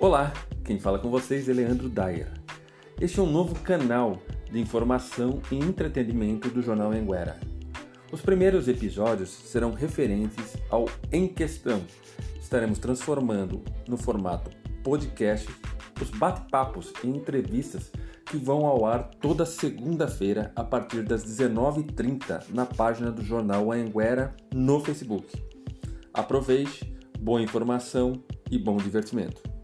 Olá, quem fala com vocês é Leandro Dyer. Este é um novo canal de informação e entretenimento do Jornal Anguera. Os primeiros episódios serão referentes ao Em Questão. Estaremos transformando no formato podcast os bate-papos e entrevistas que vão ao ar toda segunda-feira a partir das 19h30 na página do jornal Anguera no Facebook. Aproveite, boa informação e bom divertimento.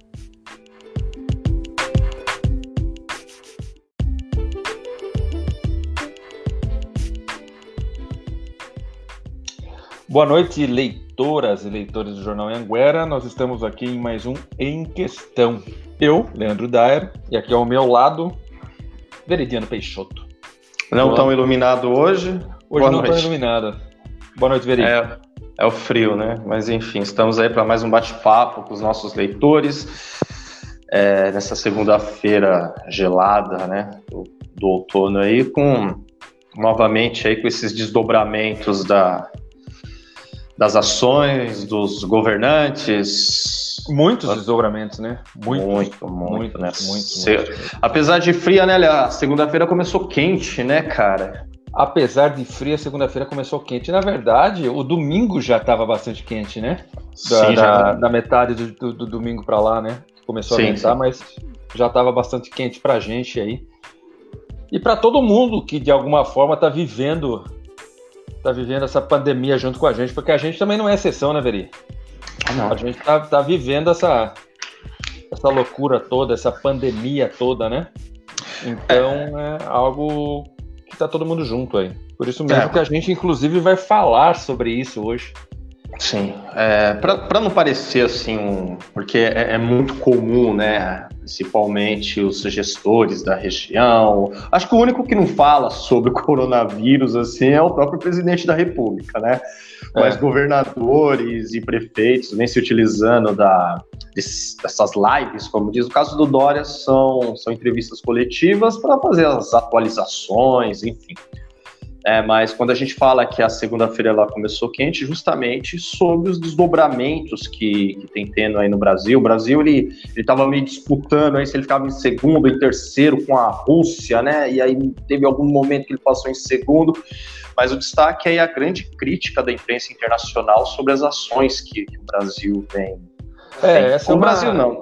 Boa noite, leitoras e leitores do Jornal Anguera. Nós estamos aqui em mais um Em Questão. Eu, Leandro Daer, e aqui ao meu lado, Veridiano Peixoto. Não tão iluminado hoje. Hoje Boa não tão iluminado. Boa noite, Veridiano. É, é o frio, né? Mas enfim, estamos aí para mais um bate-papo com os nossos leitores. É, nessa segunda-feira gelada, né? Do, do outono aí, com novamente aí com esses desdobramentos da das ações dos governantes. Muitos desdobramentos, né? Muito, muito, muito, muito né? Muito, Se... muito, Apesar de fria, né? A segunda-feira começou quente, né, cara? Apesar de fria, segunda-feira começou quente. Na verdade, o domingo já estava bastante quente, né? Da, Sim, da, da metade do, do, do domingo para lá, né? Começou sim, a aumentar, mas já estava bastante quente pra gente aí. E para todo mundo que de alguma forma está vivendo tá vivendo essa pandemia junto com a gente, porque a gente também não é exceção, né, Veri? Não. A gente tá, tá vivendo essa, essa loucura toda, essa pandemia toda, né? Então é, é algo que tá todo mundo junto aí. Por isso mesmo é. que a gente, inclusive, vai falar sobre isso hoje. Sim, é, para não parecer assim, um, porque é, é, muito comum, né, principalmente os gestores da região, acho que o único que não fala sobre o coronavírus assim é o próprio presidente da república, né, é. mas governadores e prefeitos vêm se utilizando da, dessas lives, como diz, o caso do Dória são, são entrevistas coletivas para fazer as atualizações, enfim. É, mas quando a gente fala que a segunda-feira ela começou quente, justamente sobre os desdobramentos que, que tem tendo aí no Brasil. O Brasil ele estava meio disputando aí se ele ficava em segundo, em terceiro com a Rússia, né? E aí teve algum momento que ele passou em segundo. Mas o destaque é a grande crítica da imprensa internacional sobre as ações que, que o Brasil vem. É, tem. essa é o uma... Brasil não.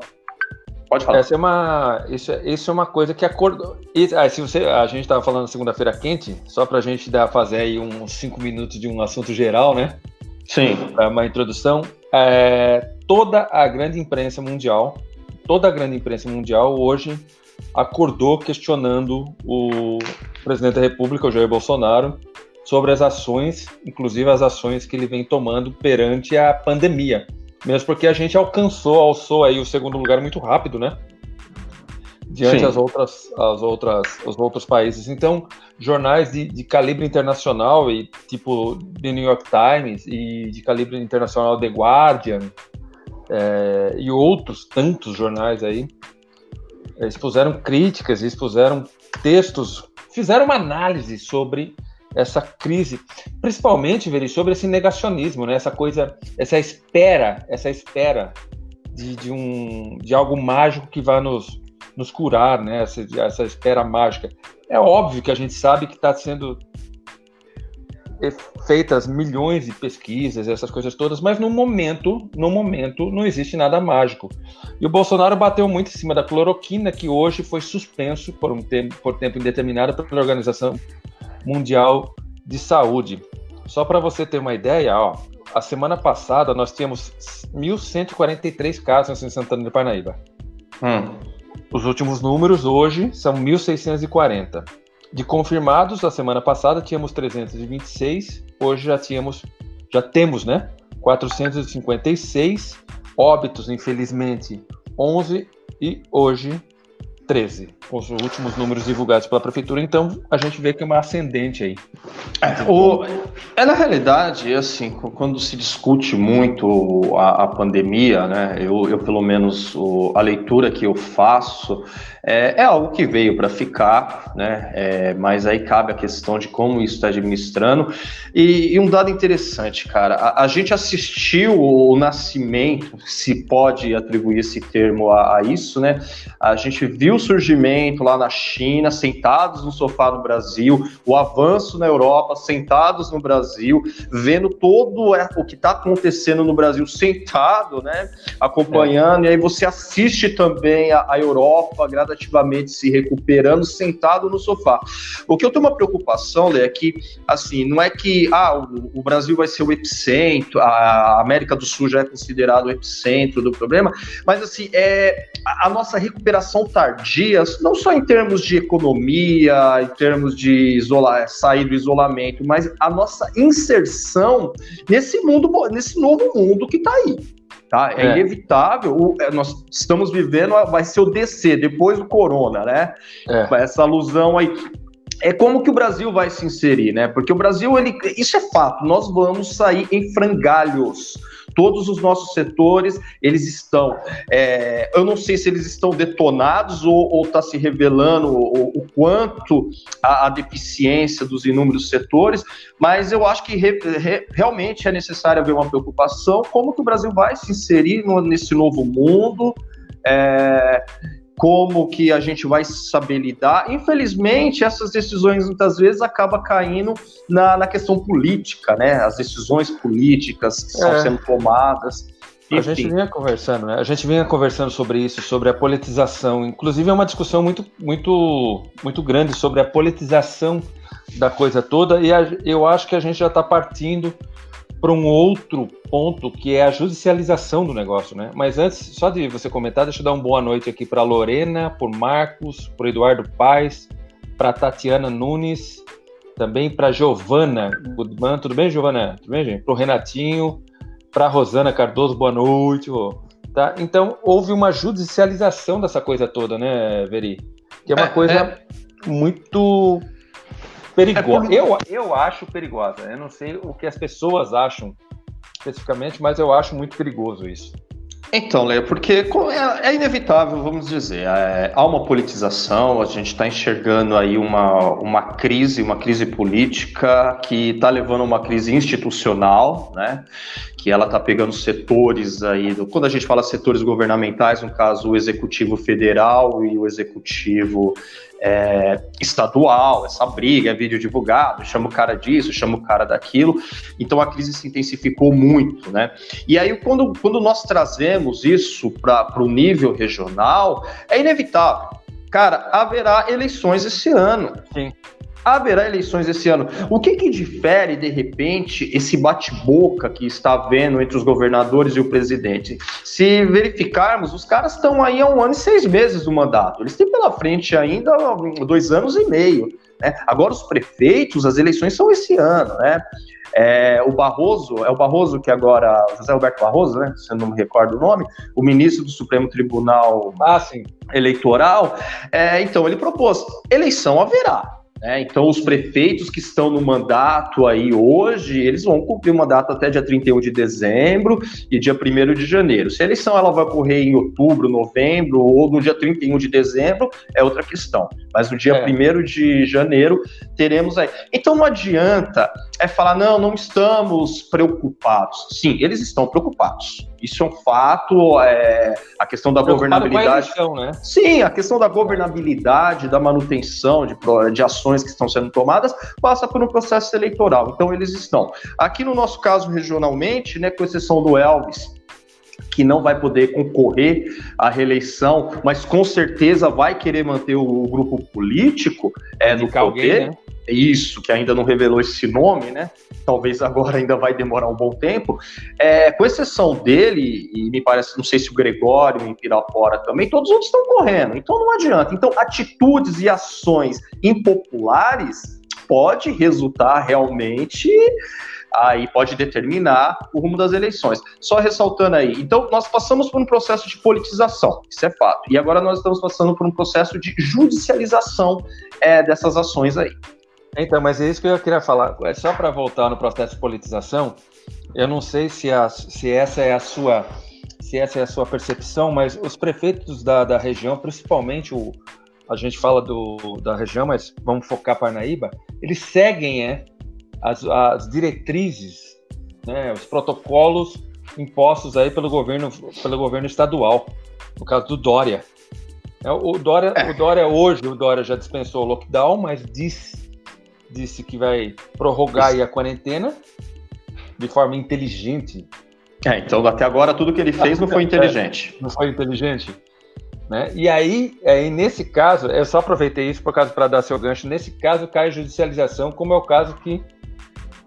Pode falar. Essa é uma, isso, é, isso é uma coisa que acordou. Ah, se você, a gente estava falando segunda-feira quente, só para a gente dar, fazer aí uns cinco minutos de um assunto geral, né? Sim. Para uma introdução. É, toda a grande imprensa mundial, toda a grande imprensa mundial hoje acordou questionando o presidente da República, o Jair Bolsonaro, sobre as ações, inclusive as ações que ele vem tomando perante a pandemia. Mesmo porque a gente alcançou, alçou aí o segundo lugar muito rápido, né? Diante das outras, as outras, os outros países. Então, jornais de, de calibre internacional, e tipo The New York Times, e de calibre internacional The Guardian, é, e outros tantos jornais aí, expuseram críticas, expuseram textos, fizeram uma análise sobre essa crise, principalmente, Veri, sobre esse negacionismo, né? Essa coisa, essa espera, essa espera de, de um, de algo mágico que vai nos, nos curar, né? Essa, essa espera mágica. É óbvio que a gente sabe que está sendo feitas milhões de pesquisas, essas coisas todas, mas no momento, no momento, não existe nada mágico. E o Bolsonaro bateu muito em cima da cloroquina, que hoje foi suspenso por um tempo, por tempo indeterminado pela Organização Mundial de Saúde. Só para você ter uma ideia, ó, a semana passada nós tínhamos 1.143 casos em Santana de Parnaíba. Hum. Os últimos números hoje são 1.640. De confirmados, a semana passada tínhamos 326, hoje já tínhamos, já temos, né? 456 óbitos, infelizmente, 11 e hoje 13, os últimos números divulgados pela prefeitura, então a gente vê que é uma ascendente aí. É, o, é na realidade, assim, quando se discute muito a, a pandemia, né, eu, eu pelo menos o, a leitura que eu faço é, é algo que veio para ficar, né, é, mas aí cabe a questão de como isso está administrando. E, e, um dado interessante, cara, a, a, gente assistiu o nascimento, se pode atribuir esse termo a, a isso, né, a gente viu o surgimento lá na China, sentados no sofá no Brasil, o avanço na Europa, sentados no Brasil, vendo todo o que está acontecendo no Brasil sentado, né? Acompanhando, é. e aí você assiste também a, a, Europa gradativamente se recuperando, sentado no sofá. O que eu tenho uma preocupação, Lê, é que, assim, não é que ah, o, o Brasil vai ser o epicentro, a América do Sul já é considerado o epicentro do problema, mas assim, é, a, a nossa recuperação tardia não só em termos de economia, em termos de isolar, sair do isolamento, mas a nossa inserção nesse mundo, nesse novo mundo que está aí. Tá? É, é. inevitável. O, é, nós estamos vivendo, vai ser o DC, depois do corona, né? É. Essa alusão aí é como que o Brasil vai se inserir, né? Porque o Brasil, ele, isso é fato, nós vamos sair em frangalhos todos os nossos setores, eles estão, é, eu não sei se eles estão detonados ou está se revelando o, o quanto a, a, deficiência dos inúmeros setores, mas eu acho que re, re, realmente é necessário haver uma preocupação como que o Brasil vai se inserir no, nesse novo mundo, é, como que a gente vai saber lidar. Infelizmente, essas decisões muitas vezes acabam caindo na, na questão política, né? As decisões políticas que estão é. sendo tomadas. Enfim. A gente vinha conversando, né? A gente vinha conversando sobre isso, sobre a politização. Inclusive é uma discussão muito, muito, muito grande sobre a politização da coisa toda. E a, eu acho que a gente já está partindo para um outro ponto que é a judicialização do negócio, né? Mas antes, só de você comentar, deixa eu dar uma boa noite aqui para Lorena, por Marcos, por Eduardo Paz, para Tatiana Nunes, também para Giovana Goodman. Tudo bem, Giovana? Tudo bem, gente? Para o Renatinho, para Rosana Cardoso, boa noite. Tá? Então, houve uma judicialização dessa coisa toda, né, Veri? Que é uma é, coisa é... muito Perigosa. É eu, eu acho perigosa. Eu não sei o que as pessoas acham especificamente, mas eu acho muito perigoso isso. Então, Leia, porque é, é, inevitável, vamos dizer, é, há uma politização, a gente está enxergando aí uma, uma crise, uma crise política que está levando a uma crise institucional, né? Que ela está pegando setores aí, do, quando a gente fala setores governamentais, no caso o executivo federal e o executivo é, estadual, essa briga, é vídeo divulgado, chama o cara disso, chama o cara daquilo. Então a crise se intensificou muito, né? E aí, quando, quando nós trazemos isso para o nível regional, é inevitável. Cara, haverá eleições esse ano. Sim haverá eleições esse ano. O que, que difere, de repente, esse bate-boca que está havendo entre os governadores e o presidente? Se verificarmos, os caras estão aí há um ano e seis meses do mandato. Eles têm pela frente ainda dois anos e meio. Né? Agora, os prefeitos, as eleições são esse ano, né? É, o Barroso, é o Barroso que agora, José Roberto Barroso, né? Se eu não me recordo o nome, o ministro do Supremo Tribunal ah, Eleitoral. É, então, ele propôs: eleição haverá. Né? Então, os prefeitos que estão no mandato aí hoje, eles vão cumprir o mandato até dia 31 de dezembro e dia 1 de janeiro. Se a eleição ela vai ocorrer em outubro, novembro ou no dia 31 de dezembro, é outra questão. Mas no dia é. 1 de janeiro, teremos aí. Então, não adianta é falar, não, não estamos preocupados. Sim, eles estão preocupados. Isso é um fato. É, a questão da governabilidade. A eleição, né? Sim, a questão da governabilidade, da manutenção de, de ações que estão sendo tomadas, passa por um processo eleitoral. Então, eles estão. Aqui no nosso caso, regionalmente, né, com exceção do Elvis, que não vai poder concorrer à reeleição, mas com certeza vai querer manter o, grupo político é, no poder. Alguém, né? Isso, que ainda não revelou esse nome, né? Talvez agora ainda vai demorar um bom tempo. É, com exceção dele, e me parece, não sei se o Gregório em Pirapora também, todos os outros estão correndo, então não adianta. Então, atitudes e ações impopulares pode resultar realmente aí pode determinar o rumo das eleições. Só ressaltando aí, então nós passamos por um processo de politização, isso é fato, e agora nós estamos passando por um processo de judicialização é, dessas ações aí. Então, mas é isso que eu queria falar. É só para voltar no processo de politização, eu não sei se, a, se essa é a sua se essa é a sua percepção, mas os prefeitos da, da região, principalmente o, a gente fala do, da região, mas vamos focar Parnaíba, eles seguem é, as, as diretrizes, né, os protocolos impostos aí pelo governo, pelo governo estadual, no caso do Dória. É, o Dória, é. o Dória hoje, o Dória já dispensou o lockdown, mas disse, disse que vai prorrogar aí a quarentena de forma inteligente. É, então até agora tudo que ele fez não foi é, inteligente. É, não foi inteligente. Né? E aí, aí, nesse caso, eu só aproveitei isso por causa para dar seu gancho. Nesse caso, cai a judicialização, como é o caso que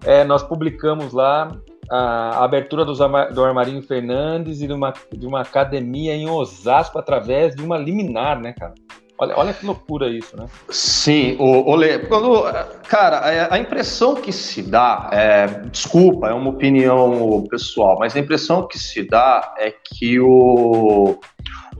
é, nós publicamos lá a, abertura dos, do Armarinho Fernandes e de uma, de uma academia em Osasco através de uma liminar, né, cara? Olha, olha que loucura isso, né? Sim, o, o quando, cara, a impressão que se dá, é, desculpa, é uma opinião pessoal, mas a impressão que se dá é que o,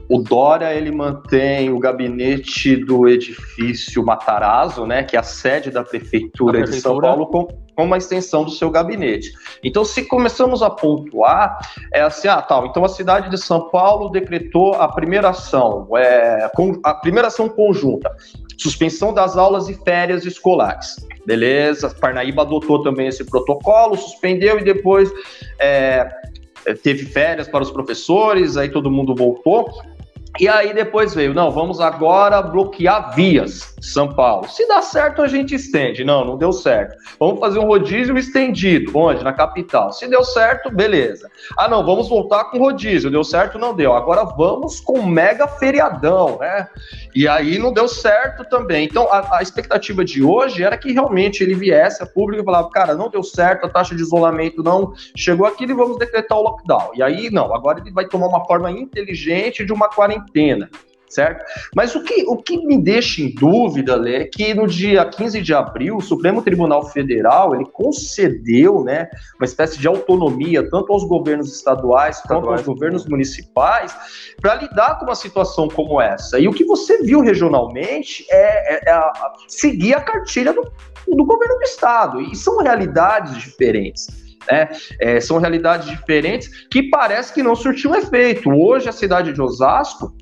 o Dória ele mantém o gabinete do edifício Matarazzo, né, que é a sede da prefeitura, prefeitura. de São Paulo, com, com, uma extensão do seu gabinete. Então, se começamos a pontuar, é assim, ah, tal. Então, a cidade de São Paulo decretou a primeira ação, é, a primeira ação conjunta, suspensão das aulas e férias escolares. Beleza? Parnaíba adotou também esse protocolo, suspendeu e depois é, teve férias para os professores, aí todo mundo voltou. E aí depois veio, não, vamos agora bloquear vias São Paulo. Se dá certo, a gente estende. Não, não deu certo. Vamos fazer um rodízio estendido. Onde? Na capital. Se deu certo, beleza. Ah, não, vamos voltar com rodízio. Deu certo, não deu. Agora vamos com mega feriadão, né? E aí não deu certo também. Então, a, a expectativa de hoje era que realmente ele viesse a público e falava, cara, não deu certo, a taxa de isolamento não chegou aqui e vamos decretar o lockdown. E aí, não, agora ele vai tomar uma forma inteligente de uma quarentena quarentena, certo? Mas o que, o que me deixa em dúvida, Lê, é que no dia 15 de abril, o Supremo Tribunal Federal, ele concedeu, né, uma espécie de autonomia, tanto aos governos estaduais quanto aos governos municipais, para lidar com uma situação como essa. E o que você viu regionalmente é, é, é a, seguir a cartilha do, do governo do estado, e são realidades diferentes. Né? É, são realidades diferentes que parece que não surtiu efeito. Hoje, a cidade de Osasco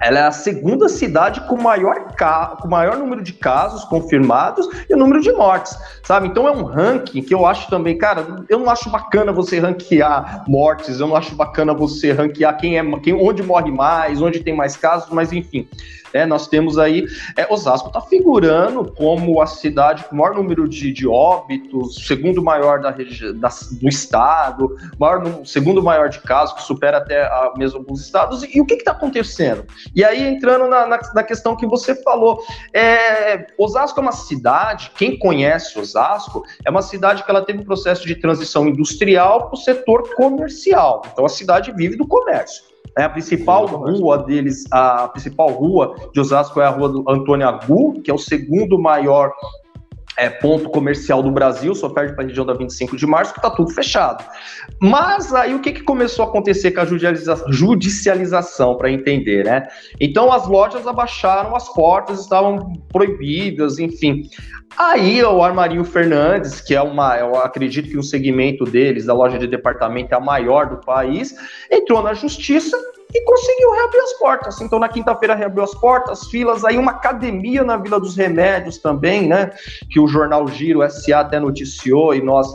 ela é a segunda cidade com maior, com maior número de casos confirmados e o número de mortes, sabe? Então é um ranking que eu acho também, cara, eu não acho bacana você ranquear mortes, eu não acho bacana você ranquear quem é, quem, onde morre mais, onde tem mais casos, mas enfim, é, nós temos aí, é, Osasco está figurando como a cidade com maior número de, de óbitos, segundo maior da, da, do estado, maior, segundo maior de casos, que supera até a, mesmo alguns estados. E, e o que está acontecendo? E aí, entrando na, na, na, questão que você falou, é, Osasco é uma cidade, quem conhece Osasco, é uma cidade que ela teve um processo de transição industrial para o setor comercial. Então, a cidade vive do comércio. É a principal rua deles, a principal rua de Osasco é a rua do Antônio Agu, que é o segundo maior é, ponto comercial do Brasil, só perde para a região da 25 de março, que está tudo fechado. Mas aí o que, que começou a acontecer com a judicialização, para entender, né? Então as lojas abaixaram as portas, estavam proibidas, enfim. Aí o Armarinho Fernandes, que é uma, eu acredito que o segmento deles, da loja de departamento, é a maior do país, entrou na justiça e reabrir as portas. Então, na quinta-feira reabriu as portas, filas, aí uma academia na Vila dos Remédios também, né? Que o jornal Giro SA até noticiou e nós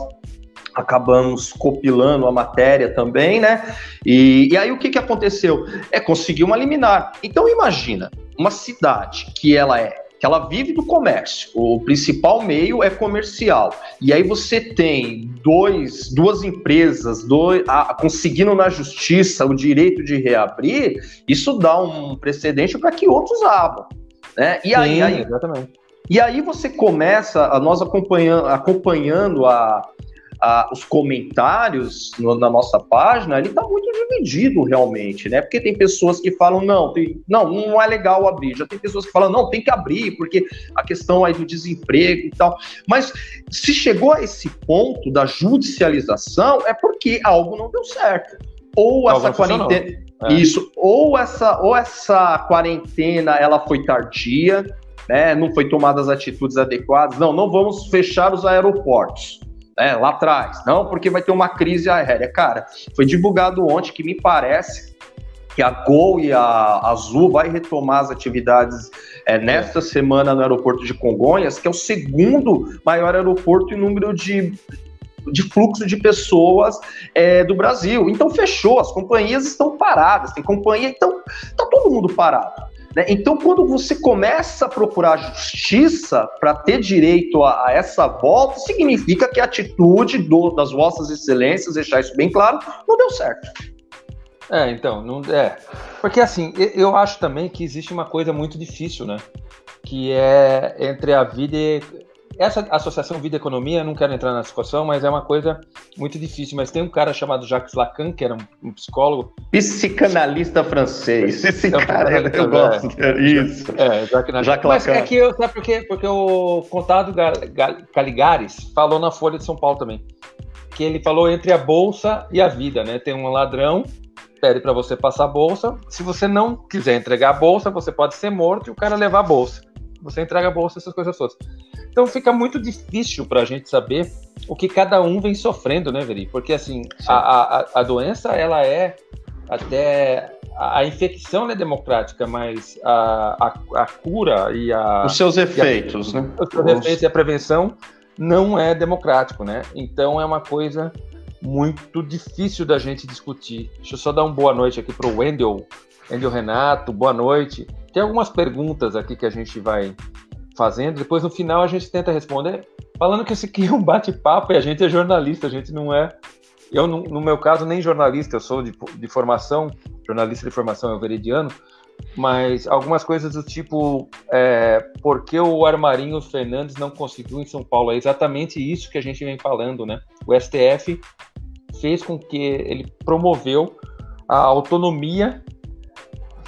acabamos copilando a matéria também, né? E, e aí o que, que aconteceu? É conseguir uma liminar. Então imagina, uma cidade que ela é que ela vive do comércio. O principal meio é comercial. E aí você tem dois, duas empresas dois, a, conseguindo na justiça o direito de reabrir, isso dá um precedente para que outros abram. Né? E aí, Sim, aí, exatamente. E aí você começa, a nós acompanhando, acompanhando a, ah, os comentários no, na nossa página, ele está muito dividido realmente, né? Porque tem pessoas que falam, não, tem, não, não é legal abrir. Já tem pessoas que falam, não, tem que abrir, porque a questão aí do desemprego e tal. Mas se chegou a esse ponto da judicialização, é porque algo não deu certo. Ou essa quarentena. É. Isso, ou essa, ou essa quarentena ela foi tardia, né? Não foi tomadas atitudes adequadas. Não, não vamos fechar os aeroportos né, lá atrás. Não, porque vai ter uma crise aérea. Cara, foi divulgado ontem que me parece que a Gol e a Azul vai retomar as atividades é, nesta semana no aeroporto de Congonhas, que é o segundo maior aeroporto em número de, de fluxo de pessoas é, do Brasil. Então fechou, as companhias estão paradas, tem companhia, então tá todo mundo parado. Né? Então, quando você começa a procurar justiça para ter direito a, a, essa volta, significa que a atitude do, das vossas excelências, deixar isso bem claro, não deu certo. É, então, não é. Porque assim, eu acho também que existe uma coisa muito difícil, né? Que é entre a vida e essa associação vida e economia, não quero entrar na discussão, mas é uma coisa muito difícil. Mas tem um cara chamado Jacques Lacan, que era um, psicólogo. Psicanalista francês. Esse é um cara, eu, eu gosto. É, isso. É, Jacques, Jacques Mas Lacan. é que eu, sabe por quê? Porque o Contado Caligares falou na Folha de São Paulo também. Que ele falou entre a bolsa e a vida, né? Tem um ladrão pede para você passar a bolsa. Se você não quiser entregar a bolsa, você pode ser morto e o cara levar a bolsa. Você entrega a bolsa, essas coisas todas. Então fica muito difícil para a gente saber o que cada um vem sofrendo, né, Veri? Porque assim, a, a, a, doença ela é até a, infecção é democrática, mas a, a, a cura e a os seus efeitos, a, né? Os seus efeitos e a prevenção não é democrático, né? Então é uma coisa muito difícil da gente discutir. Deixa eu só dar uma boa noite aqui para o Wendel, Wendel Renato, boa noite. Tem algumas perguntas aqui que a gente vai fazendo. Depois, no final, a gente tenta responder. Falando que esse aqui é um bate-papo e a gente é jornalista, a gente não é. Eu, no, meu caso, nem jornalista, eu sou de, de formação, jornalista de formação é o veridiano, mas algumas coisas do tipo é, por que o Armarinho Fernandes não conseguiu em São Paulo? É exatamente isso que a gente vem falando, né? O STF fez com que ele promoveu a autonomia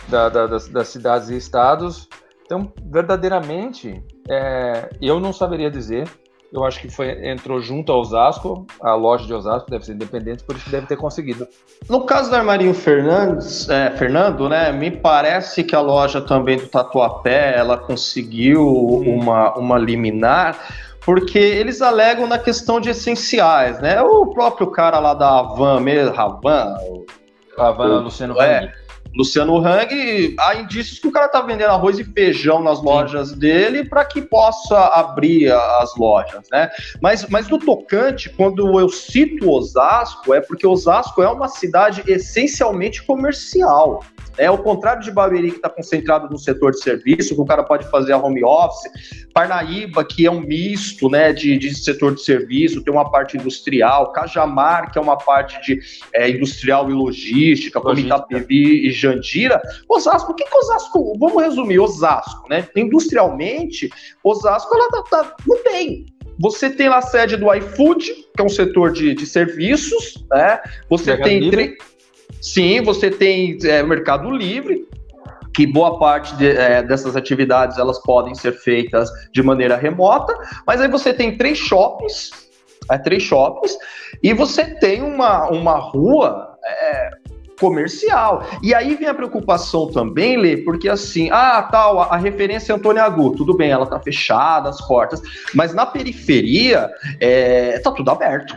da, da, das, das cidades e estados então, verdadeiramente, é, eu não saberia dizer. Eu acho que foi entrou junto ao Osasco, a loja de Osasco deve ser independente, por isso deve ter conseguido. No caso do Armarinho Fernandes, é, Fernando, né, me parece que a loja também do Tatuapé, ela conseguiu uma, uma liminar, porque eles alegam na questão de essenciais, né? O próprio cara lá da Havan mesmo, Havan, Havan, Luciano é, Luciano Hang, há indícios que o cara tá vendendo arroz e feijão nas lojas dele para que possa abrir as lojas, né? Mas, mas no tocante, quando eu cito Osasco, é porque Osasco é uma cidade essencialmente comercial. É o contrário de Barueri, que está concentrado no setor de serviço, que o cara pode fazer a home office. Parnaíba, que é um misto né, de, de setor de serviço, tem uma parte industrial. Cajamar, que é uma parte de é, industrial e logística, como Itapevi e Jandira. Osasco, o que, que Osasco... Vamos resumir, Osasco, né? Industrialmente, Osasco, ela tá, tá, não tem você tem lá a sede do iFood, que é um setor de, de serviços, né? Você tem Sim, você tem é, Mercado Livre, que boa parte de, é, dessas atividades elas podem ser feitas de maneira remota, mas aí você tem três shoppings, é, três shoppings, e você tem uma, uma rua é, comercial. E aí vem a preocupação também, Lê, porque assim, ah, tal, a, a referência é Antônio Agu, tudo bem, ela tá fechada, as portas, mas na periferia é, tá tudo aberto.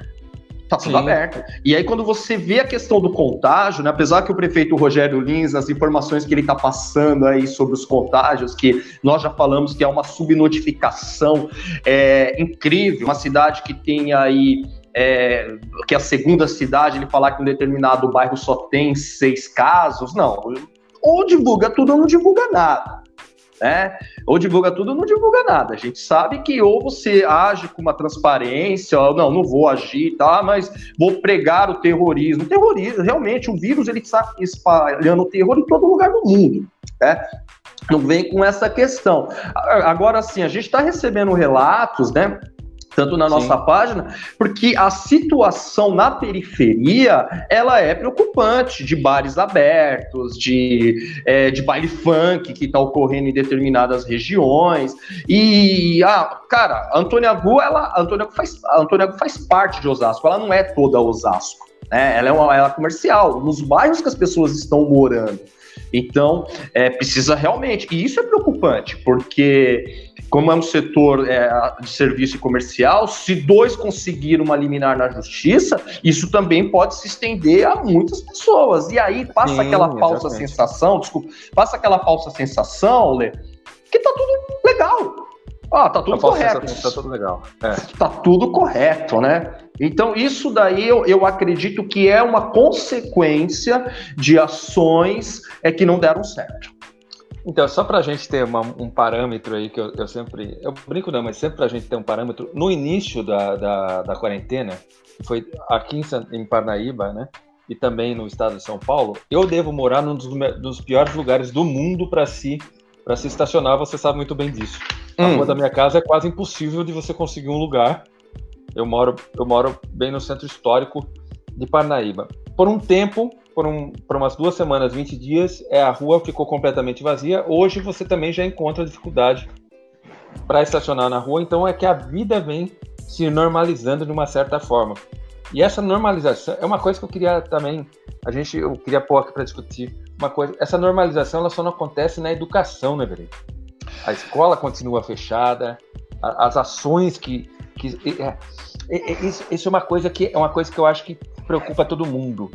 Tá tudo Sim. aberto. E aí, quando você vê a questão do contágio, né, apesar que o prefeito Rogério Lins, as informações que ele está passando aí sobre os contágios, que nós já falamos que é uma subnotificação é, incrível, uma cidade que tem aí. É, que a segunda cidade, ele falar que um determinado bairro só tem seis casos, não. Ou divulga tudo ou não divulga nada né? Ou divulga tudo ou não divulga nada. A gente sabe que ou você age com uma transparência, ou não, não vou agir, tá? Mas vou pregar o terrorismo. Terrorismo, realmente, o vírus ele está espalhando terror em todo lugar do mundo, né? Não vem com essa questão. Agora, sim, a gente está recebendo relatos, né? Tanto na nossa Sim. página, porque a situação na periferia ela é preocupante, de bares abertos, de, é, de baile funk que está ocorrendo em determinadas regiões. E, ah, cara, a Antônia Gu, ela, a Antônia Gu faz, a Antônia Gu faz parte de Osasco, ela não é toda Osasco. Né? Ela é uma ela é comercial, nos bairros que as pessoas estão morando. Então, é, precisa realmente, e isso é preocupante, porque como é um setor é, de serviço e comercial, se dois conseguiram uma liminar na justiça, isso também pode se estender a muitas pessoas. E aí passa Sim, aquela falsa exatamente. sensação, desculpa, passa aquela falsa sensação, Lê, que tá tudo legal. Ah, tá tudo correto. Tá tudo legal. É. Tá tudo correto, né? Então, isso daí eu, eu acredito que é uma consequência de ações é, que não deram certo. Então, só para a gente ter uma, um parâmetro aí, que eu, eu, sempre. Eu brinco não, mas sempre para a gente ter um parâmetro. No início da, da, da quarentena, foi aqui em, em Parnaíba, né? E também no estado de São Paulo, eu devo morar num dos, dos piores lugares do mundo para se, para se estacionar, você sabe muito bem disso. A hum. rua da minha casa é quase impossível de você conseguir um lugar. Eu moro, eu moro bem no centro histórico de Parnaíba. Por um tempo, por, um, por umas duas semanas, 20 dias, é, a rua ficou completamente vazia. Hoje você também já encontra dificuldade para estacionar na rua, então é que a vida vem se normalizando de uma certa forma. E essa normalização é uma coisa que eu queria também, a gente, eu queria pôr aqui para discutir uma coisa. Essa normalização ela só não acontece na educação, né, Verei? A escola continua fechada, as ações que, que é, é, é, isso, isso é uma coisa que é uma coisa que eu acho que preocupa todo mundo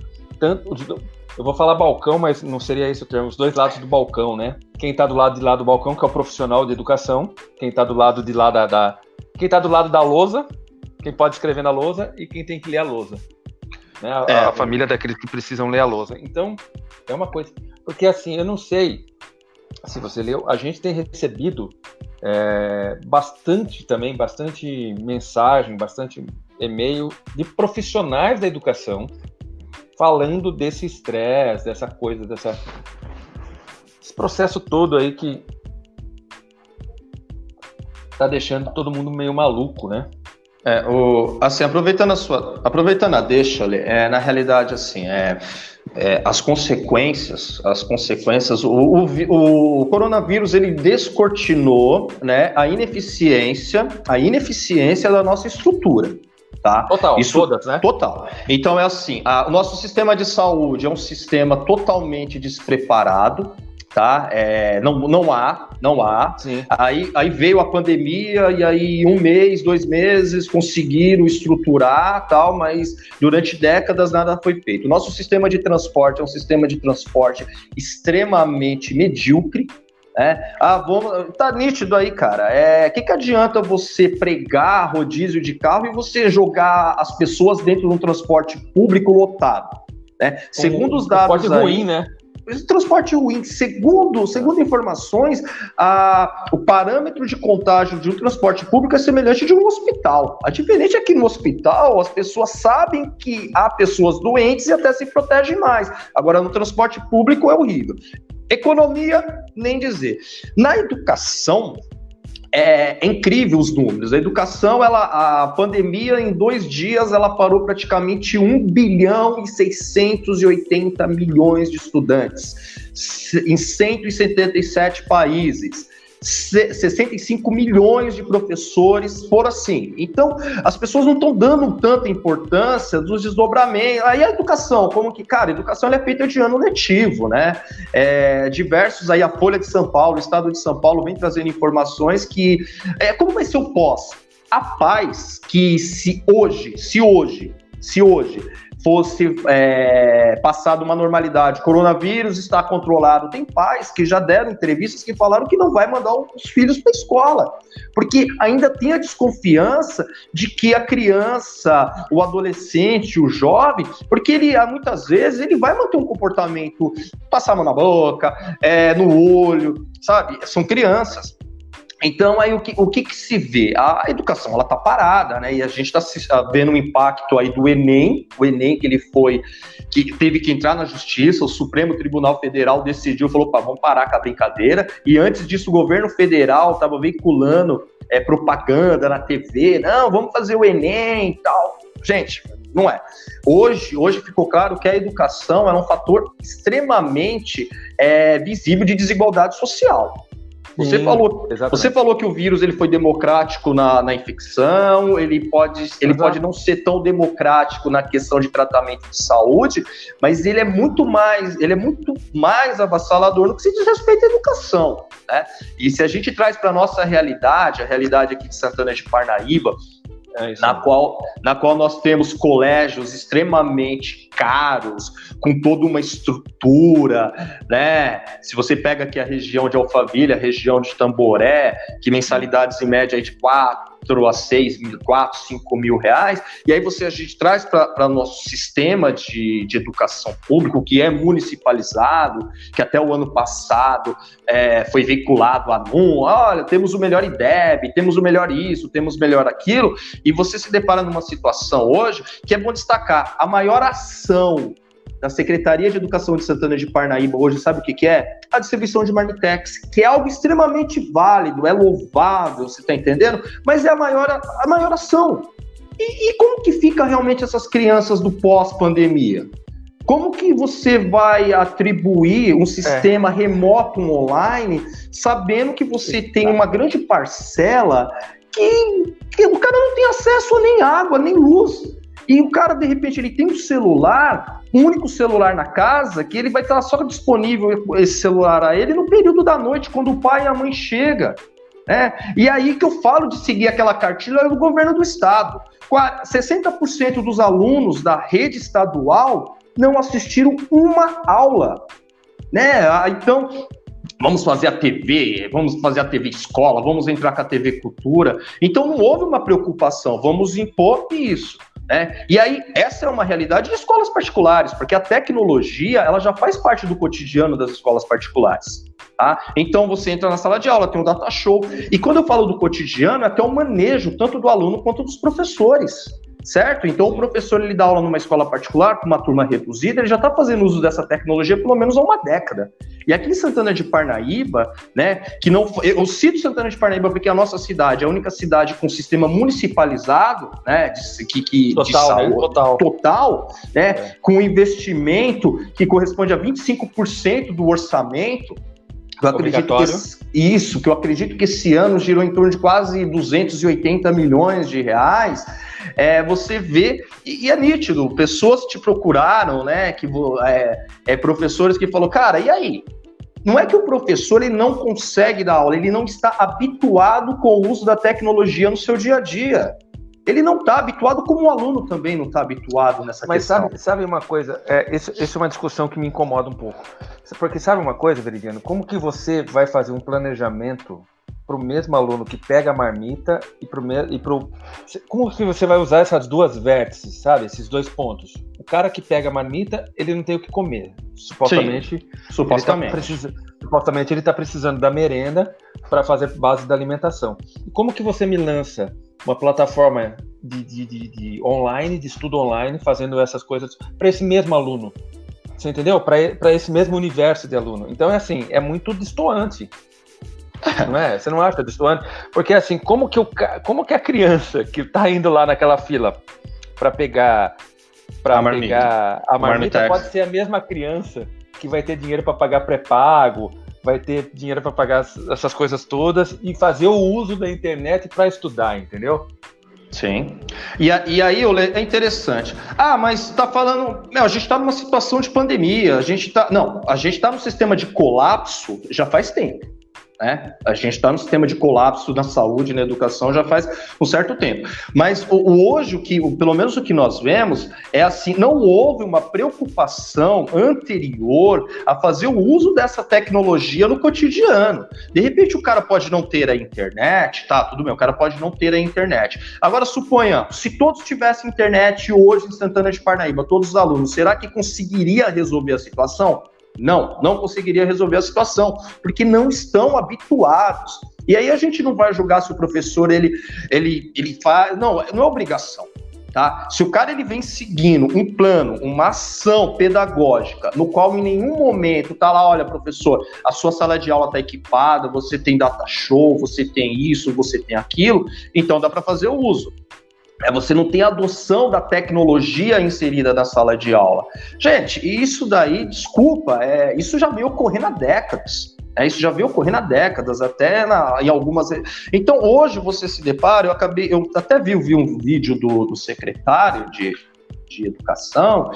tanto. Eu vou falar balcão, mas não seria esse o termo. Os dois lados do balcão, né? Quem está do lado de lá do balcão, que é o profissional de educação. Quem está do lado de lá da, da. Quem está do lado da lousa, quem pode escrever na lousa e quem tem que ler a lousa. Né? A, é, a família daqueles que precisam ler a lousa. Então, é uma coisa. Porque assim, eu não sei se você leu, a gente tem recebido é, bastante também, bastante mensagem, bastante e-mail de profissionais da educação falando desse estresse, dessa coisa, dessa esse processo todo aí que tá deixando todo mundo meio maluco, né? É, o, assim, aproveitando a sua, aproveitando a deixa, é, na realidade, assim, é, é, as consequências, as consequências, o, o, o, coronavírus ele descortinou, né, a ineficiência, a ineficiência da nossa estrutura. Tá? Total, Isso, todas, né? Total. Então é assim, a, o nosso sistema de saúde é um sistema totalmente despreparado, tá? É, não, não há, não há. Sim. Aí, aí veio a pandemia e aí um mês, dois meses conseguiram estruturar, tal, mas durante décadas nada foi feito. O nosso sistema de transporte é um sistema de transporte extremamente medíocre, é, ah, vamos, tá nítido aí, cara. É, que que adianta você pregar rodízio de carro e você jogar as pessoas dentro de um transporte público lotado? Né? Segundo os dados transporte aí, ruim, né? Transporte ruim. Segundo, segundo informações, a, o parâmetro de contágio de um transporte público é semelhante de um hospital. A diferença é que no hospital as pessoas sabem que há pessoas doentes e até se protegem mais. Agora, no transporte público é horrível. Economia, nem dizer. Na educação, é, é, incrível os números. A educação, ela, a pandemia, em dois dias, ela parou praticamente 1 bilhão e 680 milhões de estudantes em 177 países. 65 milhões de professores por assim. Então, as pessoas não estão dando tanta importância dos desdobramentos. Aí a educação, como que, cara, a educação é feita de ano letivo, né? É, diversos aí, a Folha de São Paulo, o Estado de São Paulo vem trazendo informações que. É, como vai ser o pós? A paz que se hoje, se hoje, se hoje fosse é, passado uma normalidade. Coronavírus está controlado. Tem pais que já deram entrevistas que falaram que não vai mandar os filhos para a escola, porque ainda tem a desconfiança de que a criança, o adolescente, o jovem, porque ele muitas vezes ele vai manter um comportamento, passar a mão na boca, é, no olho, sabe? São crianças. Então, aí o que, o que, que se vê? A educação ela está parada, né? E a gente está tá vendo o impacto aí do Enem, o Enem que ele foi, que teve que entrar na justiça, o Supremo Tribunal Federal decidiu, falou, pá, vamos parar com a brincadeira. E antes disso, o governo federal estava veiculando é, propaganda na TV, não, vamos fazer o Enem e tal. Gente, não é. Hoje, hoje ficou claro que a educação é um fator extremamente é, visível de desigualdade social. Você, Sim, falou, você falou que o vírus ele foi democrático na, na infecção, ele pode, ele pode não ser tão democrático na questão de tratamento de saúde, mas ele é muito mais, ele é muito mais avassalador no que se diz respeito à educação. Né? E se a gente traz para a nossa realidade, a realidade aqui de Santana de Parnaíba, é na, qual, na qual nós temos colégios extremamente caros, com toda uma estrutura, né? Se você pega aqui a região de Alphaville, a região de Tamboré, que mensalidades em média de 4 a 6 mil, 4, 5 mil reais, e aí você a gente traz para o nosso sistema de, de educação pública, que é municipalizado, que até o ano passado é, foi veiculado a NUM, olha, temos o melhor IDEB, temos o melhor isso, temos o melhor aquilo, e você se depara numa situação hoje que é bom destacar, a maior ação da Secretaria de Educação de Santana de Parnaíba hoje, sabe o que, que é? A distribuição de marmitex, que é algo extremamente válido, é louvável, você está entendendo? Mas é a maior, a maior ação. E, e como que fica realmente essas crianças do pós-pandemia? Como que você vai atribuir um sistema é. remoto online, sabendo que você tem uma grande parcela que, que o cara não tem acesso a nem água, nem luz? E o cara, de repente, ele tem um celular, um único celular na casa, que ele vai estar só disponível esse celular a ele no período da noite, quando o pai e a mãe chegam. Né? E aí que eu falo de seguir aquela cartilha do governo do estado. 60% dos alunos da rede estadual não assistiram uma aula. Né? Ah, então, vamos fazer a TV, vamos fazer a TV escola, vamos entrar com a TV cultura. Então não houve uma preocupação, vamos impor isso. Né? E aí, essa é uma realidade de escolas particulares, porque a tecnologia ela já faz parte do cotidiano das escolas particulares. Tá? Então você entra na sala de aula, tem um data show. E quando eu falo do cotidiano, é até o manejo tanto do aluno quanto dos professores certo? Então o professor ele dá aula numa escola particular com uma turma reduzida, ele já está fazendo uso dessa tecnologia pelo menos há uma década. E aqui em Santana de Parnaíba, né, que não eu cito Santana de Parnaíba porque a nossa cidade é a única cidade com sistema municipalizado, né, de, que, que total, de saúde, né? total, total, né, é. com investimento que corresponde a 25% do orçamento eu acredito que isso, que eu acredito que esse ano girou em torno de quase 280 milhões de reais. É, você vê, e, e, é nítido, pessoas te procuraram, né? Que é, é, professores que falou, cara, e aí? Não é que o professor ele não consegue dar aula, ele não está habituado com o uso da tecnologia no seu dia a dia ele não está habituado, como o aluno também não está habituado nessa Mas questão. Mas sabe, sabe uma coisa? É, isso, isso, é uma discussão que me incomoda um pouco. Porque sabe uma coisa, Veridiano? Como que você vai fazer um planejamento para o mesmo aluno que pega a marmita e para o... Pro... Como que você vai usar essas duas vértices, sabe? Esses dois pontos. O cara que pega a marmita, ele não tem o que comer. Supostamente. Sim, supostamente. Ele tá precisa, supostamente ele está precisando da merenda para fazer base da alimentação. E como que você me lança uma plataforma de, de, de, de online, de estudo online, fazendo essas coisas para esse mesmo aluno. Você entendeu? Para esse mesmo universo de aluno. Então é assim, é muito distoante. Não é? Você não acha distoante? Porque assim, como que, o, como que a criança que está indo lá naquela fila para pegar para pegar a marmita pode ser a mesma criança que vai ter dinheiro para pagar pré-pago, vai ter dinheiro para pagar essas coisas todas e fazer o uso da internet para estudar, entendeu? Sim. E, e aí é interessante. Ah, mas está falando. Não, a gente está numa situação de pandemia. A gente está. Não, a gente está num sistema de colapso já faz tempo. Né? A gente está no sistema de colapso na saúde, na educação já faz um certo tempo. Mas o, o hoje, o que, o, pelo menos o que nós vemos, é assim: não houve uma preocupação anterior a fazer o uso dessa tecnologia no cotidiano. De repente, o cara pode não ter a internet, tá? Tudo bem, o cara pode não ter a internet. Agora, suponha, se todos tivessem internet hoje em Santana de Parnaíba, todos os alunos, será que conseguiria resolver a situação? Não, não conseguiria resolver a situação, porque não estão habituados. E aí a gente não vai julgar se o professor ele, ele, ele faz. Não, não é obrigação. Tá? Se o cara ele vem seguindo um plano, uma ação pedagógica, no qual em nenhum momento tá lá, olha, professor, a sua sala de aula tá equipada, você tem data show, você tem isso, você tem aquilo, então dá para fazer o uso. É, você não tem adoção da tecnologia inserida na sala de aula. Gente, isso daí, desculpa, é, isso já veio ocorrendo há décadas. É, isso já veio ocorrendo há décadas, até na, em algumas. Então, hoje você se depara, eu acabei, eu até vi, vi um vídeo do, do secretário de, de educação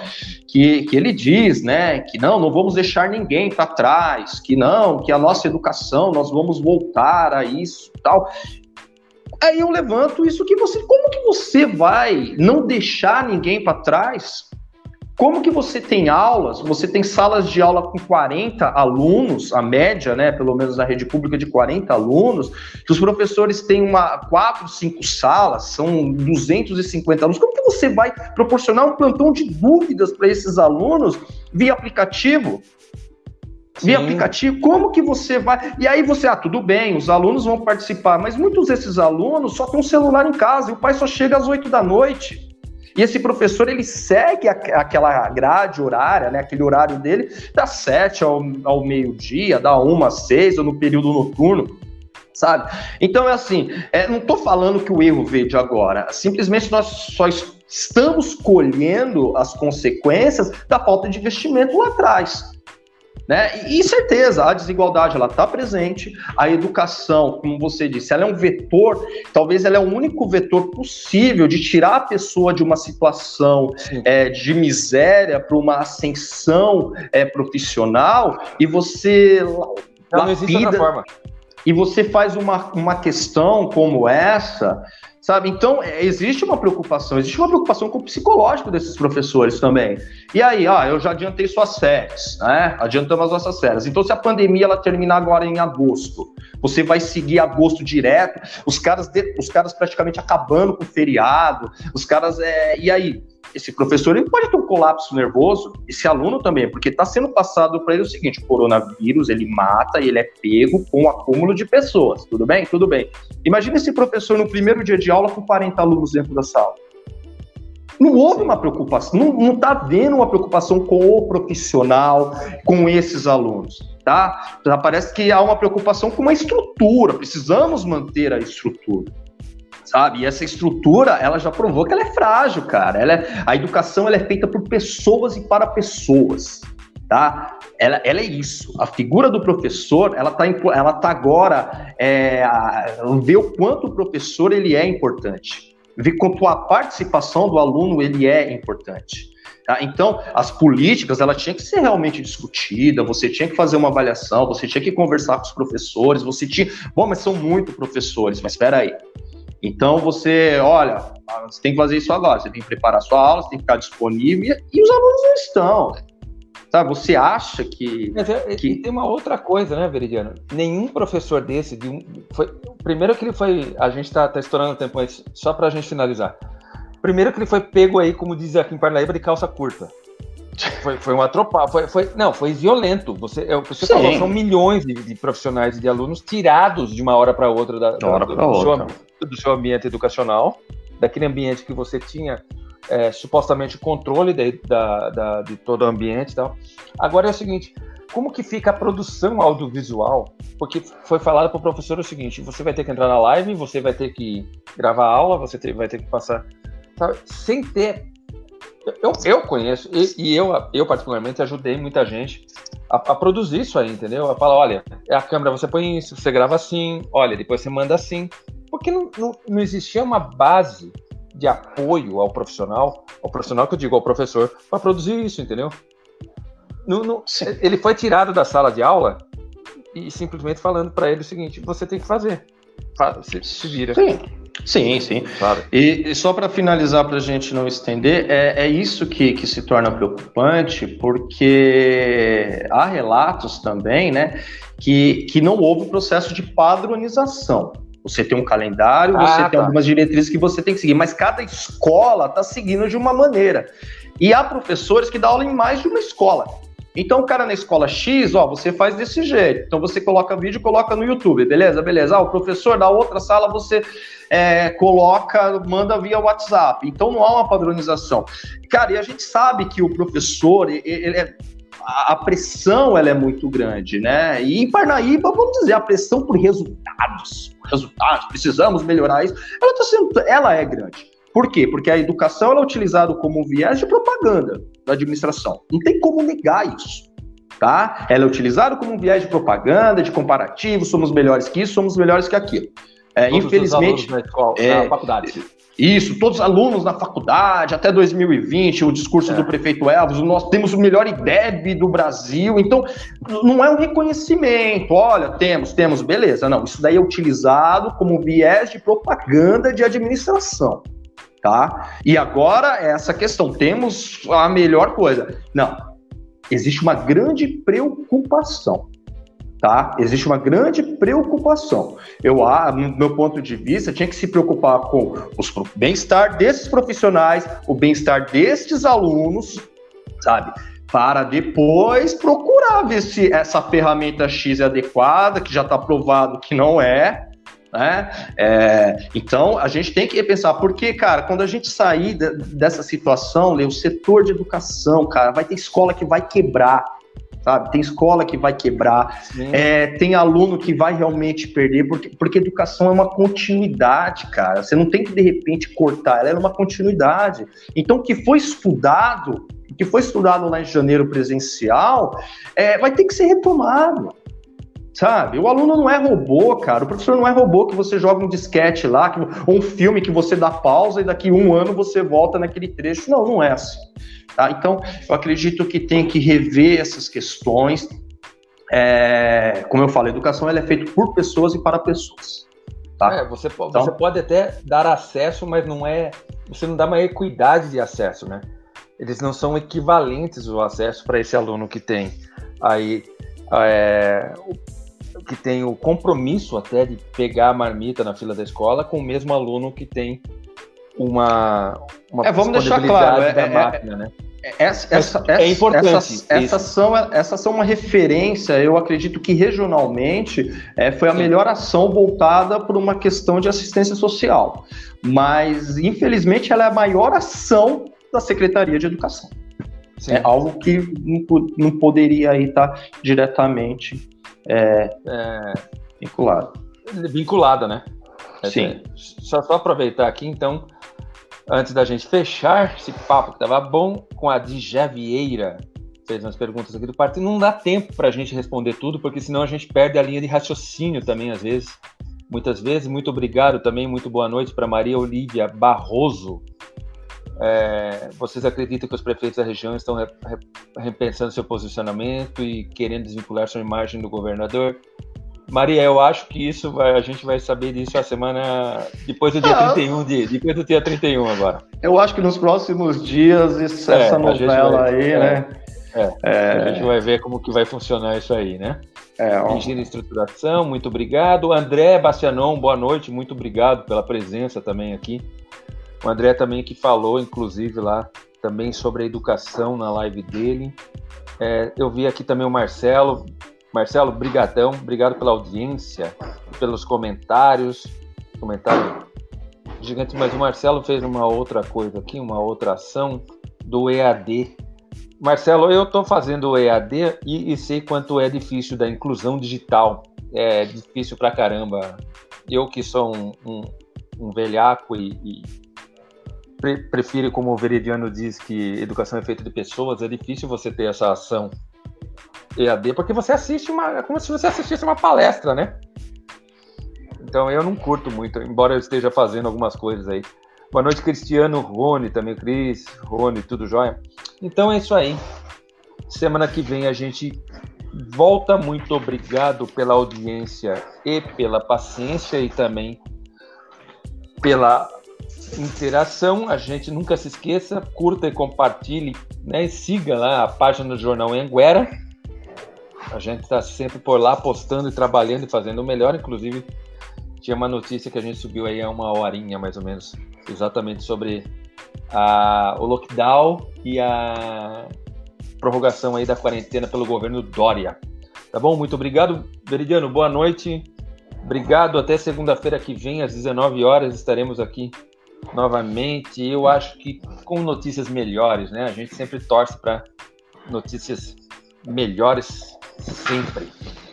que, que ele diz, né, que não, não vamos deixar ninguém para trás, que não, que a nossa educação nós vamos voltar a isso, tal. Aí eu levanto isso que você, como que você vai não deixar ninguém para trás? Como que você tem aulas, você tem salas de aula com 40 alunos, a média, né, pelo menos na rede pública de 40 alunos, que os professores têm uma quatro, cinco salas, são 250 alunos. Como que você vai proporcionar um plantão de dúvidas para esses alunos via aplicativo? Via aplicativo, como que você vai. E aí você, ah, tudo bem, os alunos vão participar, mas muitos desses alunos só têm um celular em casa e o pai só chega às 8 da noite. E esse professor, ele segue a, aquela grade horária, né, aquele horário dele, das 7 ao, ao meio-dia, da 1 às 6, ou no período noturno sabe? Então é assim, é, não estou falando que o erro veio de agora, simplesmente nós só estamos colhendo as consequências da falta de investimento lá atrás. Né? E, certeza, a desigualdade ela está presente, a educação, como você disse, ela é um vetor, talvez ela é o único vetor possível de tirar a pessoa de uma situação é, de miséria para uma ascensão é, profissional e você não, não existe outra forma. E você faz uma, uma questão como essa sabe? Então, é, existe uma preocupação, existe uma preocupação com o psicológico desses professores também. E aí, ah, eu já adiantei suas férias, né? Adiantamos as nossas férias. Então, se a pandemia ela terminar agora em agosto, você vai seguir agosto direto, os caras, de, os caras praticamente acabando com o feriado, os caras, é, e aí? Esse professor ele pode ter um colapso nervoso, esse aluno também, porque está sendo passado para ele o seguinte: o coronavírus ele mata e ele é pego com um acúmulo de pessoas. Tudo bem? Tudo bem. Imagina esse professor no primeiro dia de aula com 40 alunos dentro da sala. Não houve uma preocupação, não está havendo uma preocupação com o profissional, com esses alunos, tá? Parece que há uma preocupação com uma estrutura, precisamos manter a estrutura sabe? E essa estrutura, ela já provou que ela é frágil, cara. Ela é, a educação ela é feita por pessoas e para pessoas, tá? Ela, ela é isso. A figura do professor, ela tá, ela tá agora é, ver o quanto o professor ele é importante, ver quanto a participação do aluno ele é importante. Tá? Então, as políticas, ela tinha que ser realmente discutida, você tinha que fazer uma avaliação, você tinha que conversar com os professores, você tinha... Bom, mas são muito professores, mas espera aí. Então você, olha, você tem que fazer isso agora, você tem que preparar sua aula, você tem que ficar disponível e os alunos não estão. Sabe, você acha que, Mas é, que... Tem uma outra coisa, né, Veridiano? Nenhum professor desse, de um, foi, primeiro que ele foi, a gente está tá estourando o tempo, mas só para a gente finalizar. Primeiro que ele foi pego aí, como diz aqui em Parnaíba, de calça curta. Foi, foi um atropelo, foi, foi, não, foi violento. Você, é você falou, são milhões de, de, profissionais e de alunos tirados de uma hora para outra da, da, do, do, seu, do, seu, ambiente educacional, daquele ambiente que você tinha é, supostamente controle de, da, da, de todo o ambiente e tal. Agora é o seguinte, como que fica a produção audiovisual? Porque foi falado para o professor o seguinte: você vai ter que entrar na live, você vai ter que gravar aula, você ter, vai ter que passar, sabe, sem ter eu, eu conheço, e, e, eu, eu particularmente ajudei muita gente a, a, produzir isso aí, entendeu? A falar, olha, é a câmera, você põe isso, você grava assim, olha, depois você manda assim. Porque não, não, não existia uma base de apoio ao profissional, ao profissional que eu digo, ao professor, para produzir isso, entendeu? No, ele foi tirado da sala de aula e simplesmente falando para ele o seguinte: você tem que fazer. Se, se vira. Sim. Sim, sim. Claro. E, e só para finalizar, para a gente não estender, é, é isso que, que se torna preocupante, porque há relatos também, né, que, que não houve processo de padronização. Você tem um calendário, ah, você tá. tem algumas diretrizes que você tem que seguir, mas cada escola está seguindo de uma maneira. E há professores que dão aula em mais de uma escola. Então, o cara na escola X, ó, você faz desse jeito. Então, você coloca vídeo, coloca no YouTube, beleza? Beleza. Ah, o professor da outra sala, você é, coloca, manda via WhatsApp. Então, não há uma padronização. Cara, e a gente sabe que o professor, ele é a pressão ela é muito grande, né? E em Parnaíba, vamos dizer, a pressão por resultados, resultados, precisamos melhorar isso, ela tá sendo, ela é grande. Por quê? Porque a educação ela é utilizada como viés de propaganda da administração. Não tem como negar isso. Tá? Ela é utilizada como um viés de propaganda, de comparativo, somos melhores que isso, somos melhores que aquilo. É, infelizmente. Na, escola, é, na faculdade. Isso, todos os alunos na faculdade, até 2020, o discurso é. do prefeito Elvis, nós temos o melhor IDEB do Brasil, então não é um reconhecimento, olha, temos, temos, beleza, não, isso daí é utilizado como viés de propaganda de administração, tá? E agora, essa questão, temos a melhor coisa. Não, existe uma grande preocupação tá? Existe uma grande preocupação. Eu, no meu ponto de vista, tinha que se preocupar com o bem-estar desses profissionais, o bem-estar destes alunos, sabe? Para depois procurar ver se essa ferramenta X é adequada, que já está provado que não é, né? É, então a gente tem que repensar, porque, cara, quando a gente sair de, dessa situação, o setor de educação, cara, vai ter escola que vai quebrar sabe? Tem escola que vai quebrar, é, tem aluno que vai realmente perder, porque, porque educação é uma continuidade, cara. Você não tem que, de repente, cortar, ela é uma continuidade. Então, o que foi estudado, o que foi estudado lá em janeiro presencial, é, vai ter que ser retomado sabe? O aluno não é robô, cara. O professor não é robô que você joga um disquete lá, que, ou um filme que você dá pausa e daqui um ano você volta naquele trecho. Não, não é assim. Tá? Então, eu acredito que tem que rever essas questões. É, como eu falo, a educação ela é feita por pessoas e para pessoas. Tá? É, você, então, você pode até dar acesso, mas não é. Você não dá uma equidade de acesso, né? Eles não são equivalentes o acesso para esse aluno que tem aí é, que tem o compromisso até de pegar a marmita na fila da escola com o mesmo aluno que tem uma, uma é, vamos deixar claro, é, da é, máquina, né? Essa, essa, é importante. Essas, essas, são, essas são uma referência, eu acredito que regionalmente é, foi a Sim. melhor ação voltada por uma questão de assistência social. Mas, infelizmente, ela é a maior ação da Secretaria de Educação. Sim. É algo que não, não poderia estar diretamente é, é... vinculado. Vinculada, né? Sim. Só, só aproveitar aqui, então, antes da gente fechar esse papo que tava bom, com a Dijá Vieira, fez umas perguntas aqui do partido. Não dá tempo para a gente responder tudo, porque senão a gente perde a linha de raciocínio também, às vezes. Muitas vezes. Muito obrigado também, muito boa noite para Maria Olívia Barroso. É, vocês acreditam que os prefeitos da região estão repensando seu posicionamento e querendo desvincular sua imagem do governador? Maria, eu acho que isso vai, a gente vai saber disso a semana depois do dia ah, 31 de, depois do dia 31 agora. Eu acho que nos próximos dias isso, é, essa novela vai, aí, é, né? É, é, a gente vai ver como que vai funcionar isso aí, né? É, Engenharia e estruturação, muito obrigado. André Bastianon, boa noite, muito obrigado pela presença também aqui. O André também que falou, inclusive, lá também sobre a educação na live dele. É, eu vi aqui também o Marcelo, Marcelo, brigadão, obrigado pela audiência, pelos comentários, comentário gigante, mas o Marcelo fez uma outra coisa aqui, uma outra ação do EAD. Marcelo, eu estou fazendo o EAD e, e, sei quanto é difícil da inclusão digital. É difícil pra caramba. Eu que sou um, um, um velhaco e, e pre prefiro, como o Veridiano diz, que educação é feita de pessoas, é difícil você ter essa ação EAD, porque você assiste uma. É como se você assistisse uma palestra, né? Então eu não curto muito, embora eu esteja fazendo algumas coisas aí. Boa noite, Cristiano, Rony, também Cris, Rony, tudo jóia? Então é isso aí. Semana que vem a gente volta. Muito obrigado pela audiência e pela paciência e também pela interação. A gente nunca se esqueça, curta e compartilhe, né? E siga lá a página do Jornal Anguera a gente está sempre por lá postando e trabalhando e fazendo o melhor. Inclusive, tinha uma notícia que a gente subiu aí há uma horinha mais ou menos, exatamente sobre a, o lockdown e a prorrogação aí da quarentena pelo governo Dória. Tá bom? Muito obrigado, Veridiano. Boa noite. Obrigado. Até segunda-feira que vem, às 19 horas, estaremos aqui novamente. Eu acho que com notícias melhores, né? A gente sempre torce para notícias melhores sempre.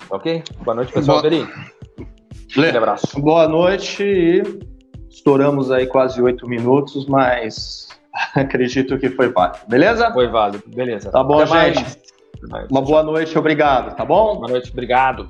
Ok? Boa noite, pessoal. Boa... Um abraço. Boa noite. Estouramos aí quase oito minutos, mas acredito que foi válido. Beleza? Foi válido. Beleza. Tá bom, Até gente. Mais. Uma boa noite, obrigado, tá bom? Boa noite, obrigado.